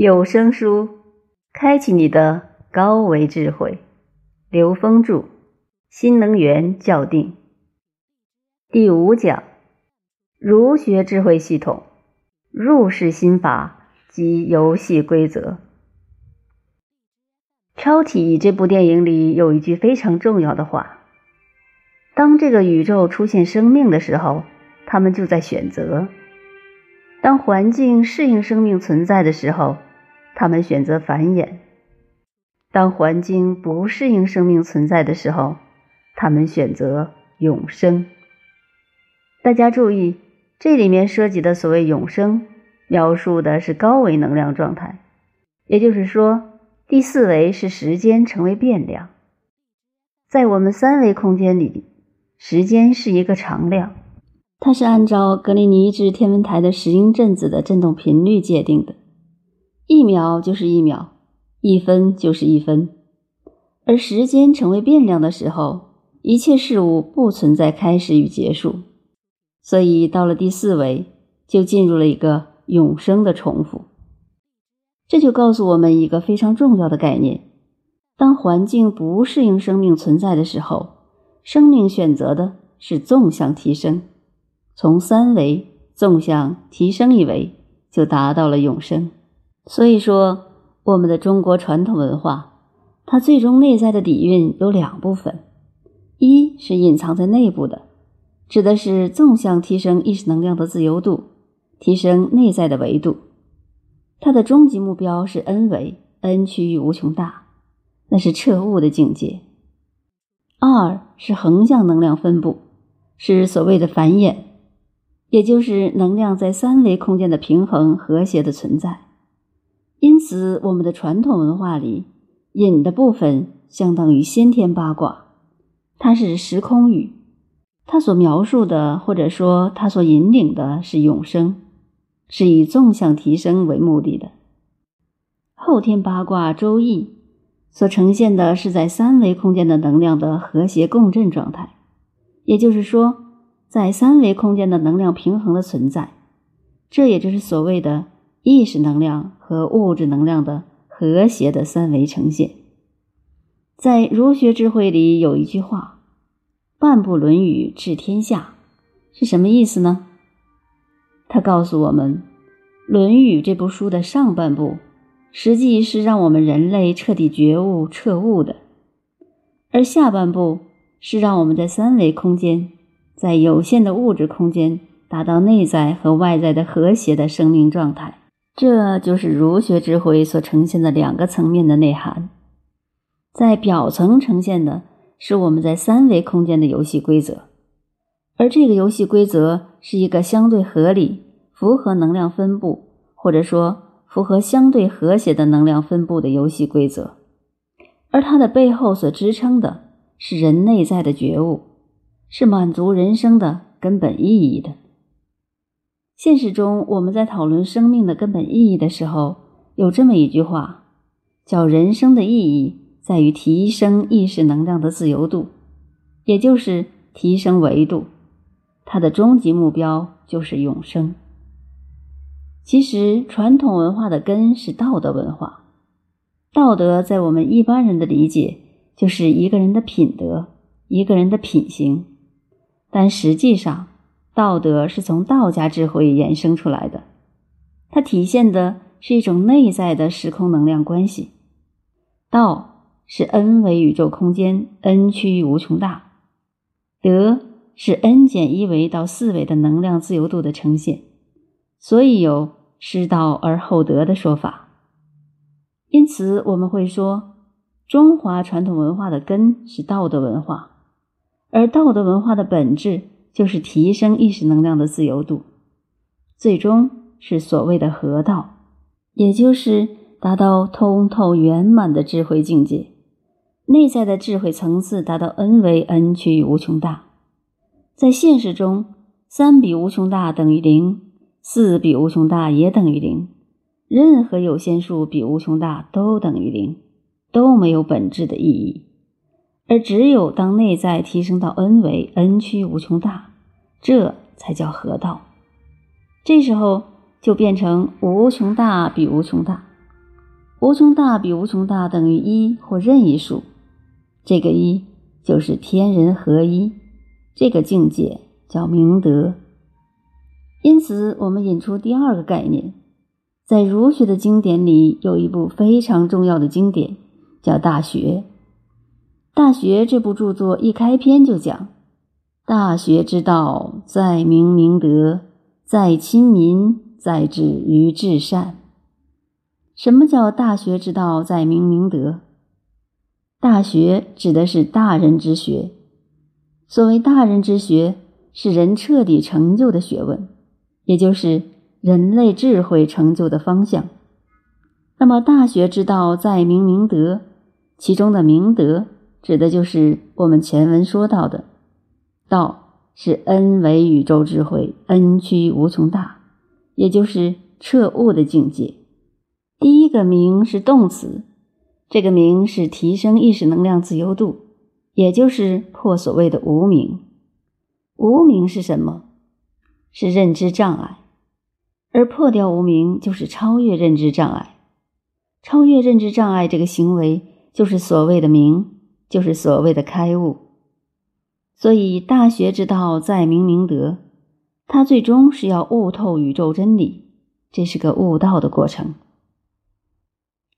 有声书，开启你的高维智慧。刘峰著《新能源校定》第五讲：儒学智慧系统入世心法及游戏规则。超体这部电影里有一句非常重要的话：当这个宇宙出现生命的时候，他们就在选择；当环境适应生命存在的时候。他们选择繁衍。当环境不适应生命存在的时候，他们选择永生。大家注意，这里面涉及的所谓永生，描述的是高维能量状态，也就是说，第四维是时间成为变量。在我们三维空间里，时间是一个常量，它是按照格林尼治天文台的石英振子的振动频率界定的。一秒就是一秒，一分就是一分，而时间成为变量的时候，一切事物不存在开始与结束，所以到了第四维，就进入了一个永生的重复。这就告诉我们一个非常重要的概念：当环境不适应生命存在的时候，生命选择的是纵向提升，从三维纵向提升一维，就达到了永生。所以说，我们的中国传统文化，它最终内在的底蕴有两部分：一是隐藏在内部的，指的是纵向提升意识能量的自由度，提升内在的维度；它的终极目标是 N 维，N 趋于无穷大，那是彻悟的境界。二是横向能量分布，是所谓的繁衍，也就是能量在三维空间的平衡和谐的存在。因此，我们的传统文化里，引的部分相当于先天八卦，它是时空语，它所描述的或者说它所引领的是永生，是以纵向提升为目的的。后天八卦《周易》所呈现的是在三维空间的能量的和谐共振状态，也就是说，在三维空间的能量平衡的存在，这也就是所谓的。意识能量和物质能量的和谐的三维呈现，在儒学智慧里有一句话：“半部《论语》治天下”，是什么意思呢？他告诉我们，《论语》这部书的上半部，实际是让我们人类彻底觉悟彻悟的，而下半部是让我们在三维空间，在有限的物质空间，达到内在和外在的和谐的生命状态。这就是儒学智慧所呈现的两个层面的内涵，在表层呈现的是我们在三维空间的游戏规则，而这个游戏规则是一个相对合理、符合能量分布，或者说符合相对和谐的能量分布的游戏规则，而它的背后所支撑的是人内在的觉悟，是满足人生的根本意义的。现实中，我们在讨论生命的根本意义的时候，有这么一句话，叫“人生的意义在于提升意识能量的自由度”，也就是提升维度。它的终极目标就是永生。其实，传统文化的根是道德文化，道德在我们一般人的理解就是一个人的品德，一个人的品行，但实际上。道德是从道家智慧衍生出来的，它体现的是一种内在的时空能量关系。道是 n 维宇宙空间，n 趋于无穷大；德是 n 减一维到四维的能量自由度的呈现，所以有失道而后德的说法。因此，我们会说，中华传统文化的根是道德文化，而道德文化的本质。就是提升意识能量的自由度，最终是所谓的合道，也就是达到通透圆满的智慧境界，内在的智慧层次达到 n 为 n 趋于无穷大。在现实中，三比无穷大等于零，四比无穷大也等于零，任何有限数比无穷大都等于零，都没有本质的意义。而只有当内在提升到 n 为 n 趋无穷大，这才叫合道。这时候就变成无穷大比无穷大，无穷大比无穷大等于一或任意数，这个一就是天人合一，这个境界叫明德。因此，我们引出第二个概念，在儒学的经典里有一部非常重要的经典，叫《大学》。《大学》这部著作一开篇就讲：“大学之道，在明明德，在亲民，在止于至善。”什么叫大学之道在明明德？大学指的是大人之学。所谓大人之学，是人彻底成就的学问，也就是人类智慧成就的方向。那么，大学之道在明明德，其中的明德，指的就是我们前文说到的道，是恩为宇宙智慧，恩屈无穷大，也就是彻悟的境界。第一个明是动词，这个明是提升意识能量自由度，也就是破所谓的无明。无明是什么？是认知障碍，而破掉无明就是超越认知障碍。超越认知障碍这个行为，就是所谓的明，就是所谓的开悟。所以大学之道在明明德，它最终是要悟透宇宙真理，这是个悟道的过程。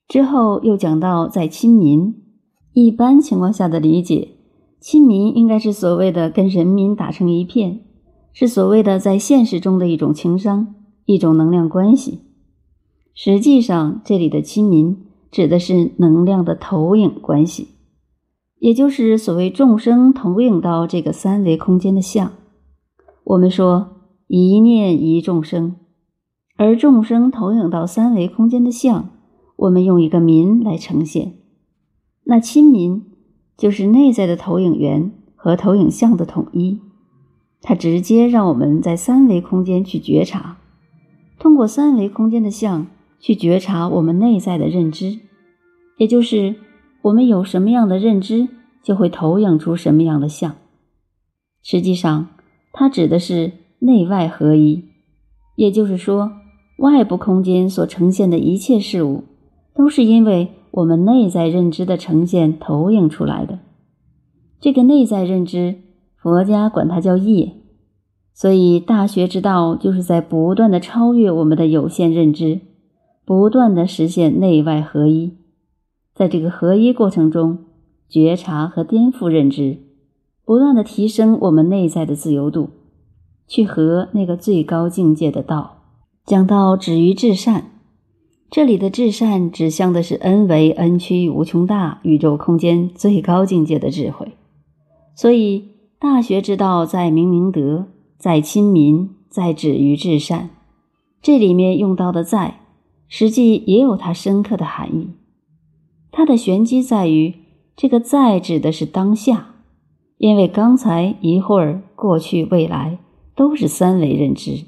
之后又讲到，在亲民，一般情况下的理解，亲民应该是所谓的跟人民打成一片，是所谓的在现实中的一种情商，一种能量关系。实际上，这里的亲民指的是能量的投影关系，也就是所谓众生投影到这个三维空间的相。我们说一念一众生，而众生投影到三维空间的相。我们用一个“民”来呈现，那亲民就是内在的投影源和投影像的统一，它直接让我们在三维空间去觉察，通过三维空间的像去觉察我们内在的认知，也就是我们有什么样的认知，就会投影出什么样的像。实际上，它指的是内外合一，也就是说，外部空间所呈现的一切事物。都是因为我们内在认知的呈现投影出来的。这个内在认知，佛家管它叫业。所以大学之道就是在不断的超越我们的有限认知，不断的实现内外合一。在这个合一过程中，觉察和颠覆认知，不断的提升我们内在的自由度，去和那个最高境界的道。讲到止于至善。这里的至善指向的是 N 为 N 趋无穷大宇宙空间最高境界的智慧，所以大学之道在明明德，在亲民，在止于至善。这里面用到的在，实际也有它深刻的含义。它的玄机在于，这个在指的是当下，因为刚才一会儿、过去、未来都是三维认知，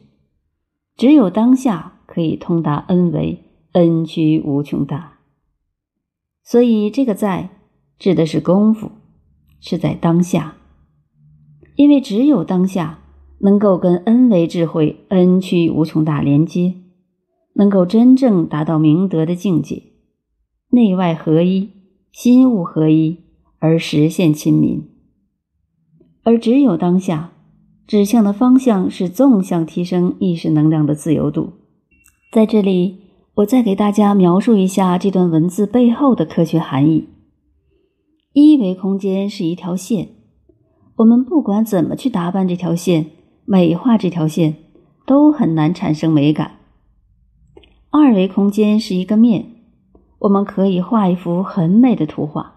只有当下可以通达 N 维。恩屈无穷大，所以这个在指的是功夫，是在当下，因为只有当下能够跟恩维智慧恩屈无穷大连接，能够真正达到明德的境界，内外合一，心物合一，而实现亲民。而只有当下，指向的方向是纵向提升意识能量的自由度，在这里。我再给大家描述一下这段文字背后的科学含义。一维空间是一条线，我们不管怎么去打扮这条线、美化这条线，都很难产生美感。二维空间是一个面，我们可以画一幅很美的图画，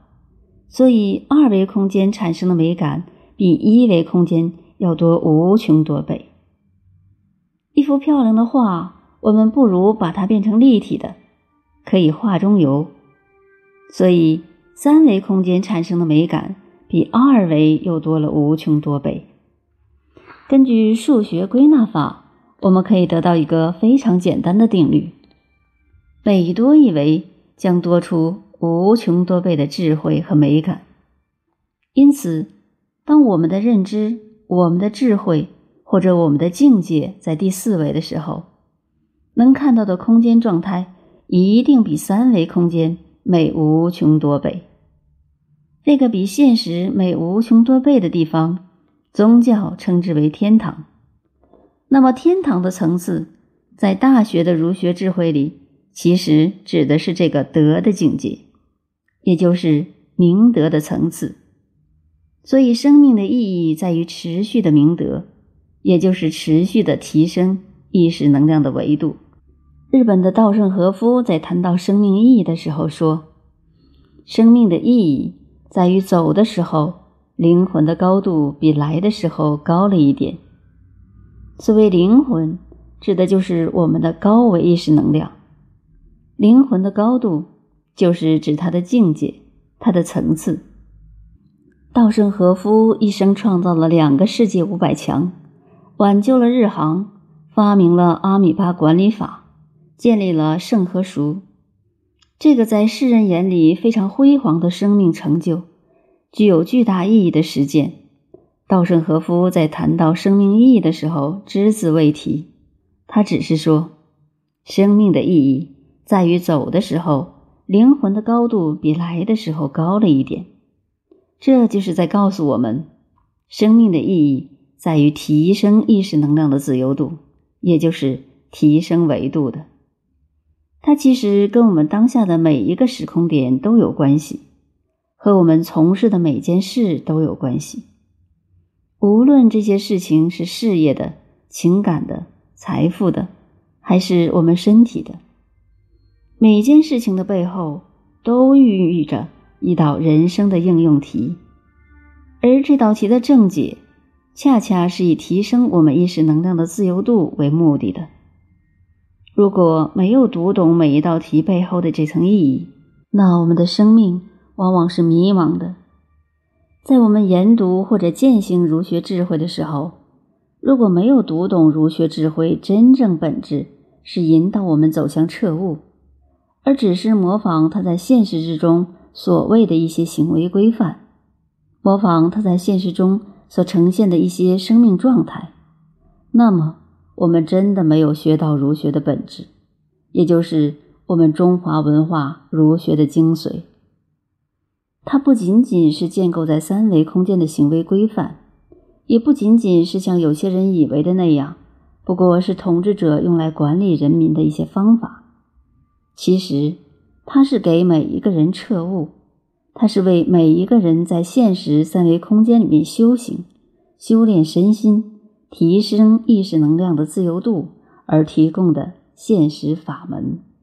所以二维空间产生的美感比一维空间要多无穷多倍。一幅漂亮的画。我们不如把它变成立体的，可以画中游。所以三维空间产生的美感比二维又多了无穷多倍。根据数学归纳法，我们可以得到一个非常简单的定律：每多一维，将多出无穷多倍的智慧和美感。因此，当我们的认知、我们的智慧或者我们的境界在第四维的时候，能看到的空间状态一定比三维空间美无穷多倍。那个比现实美无穷多倍的地方，宗教称之为天堂。那么，天堂的层次，在大学的儒学智慧里，其实指的是这个德的境界，也就是明德的层次。所以，生命的意义在于持续的明德，也就是持续的提升意识能量的维度。日本的稻盛和夫在谈到生命意义的时候说：“生命的意义在于走的时候，灵魂的高度比来的时候高了一点。所谓灵魂，指的就是我们的高维意识能量。灵魂的高度，就是指它的境界、它的层次。稻盛和夫一生创造了两个世界五百强，挽救了日航，发明了阿米巴管理法。”建立了圣和熟，这个在世人眼里非常辉煌的生命成就，具有巨大意义的实践。稻盛和夫在谈到生命意义的时候，只字未提，他只是说，生命的意义在于走的时候，灵魂的高度比来的时候高了一点。这就是在告诉我们，生命的意义在于提升意识能量的自由度，也就是提升维度的。它其实跟我们当下的每一个时空点都有关系，和我们从事的每件事都有关系。无论这些事情是事业的、情感的、财富的，还是我们身体的，每件事情的背后都孕育着一道人生的应用题，而这道题的正解，恰恰是以提升我们意识能量的自由度为目的的。如果没有读懂每一道题背后的这层意义，那我们的生命往往是迷茫的。在我们研读或者践行儒学智慧的时候，如果没有读懂儒学智慧真正本质是引导我们走向彻悟，而只是模仿他在现实之中所谓的一些行为规范，模仿他在现实中所呈现的一些生命状态，那么。我们真的没有学到儒学的本质，也就是我们中华文化儒学的精髓。它不仅仅是建构在三维空间的行为规范，也不仅仅是像有些人以为的那样，不过是统治者用来管理人民的一些方法。其实，它是给每一个人彻悟，它是为每一个人在现实三维空间里面修行、修炼身心。提升意识能量的自由度而提供的现实法门。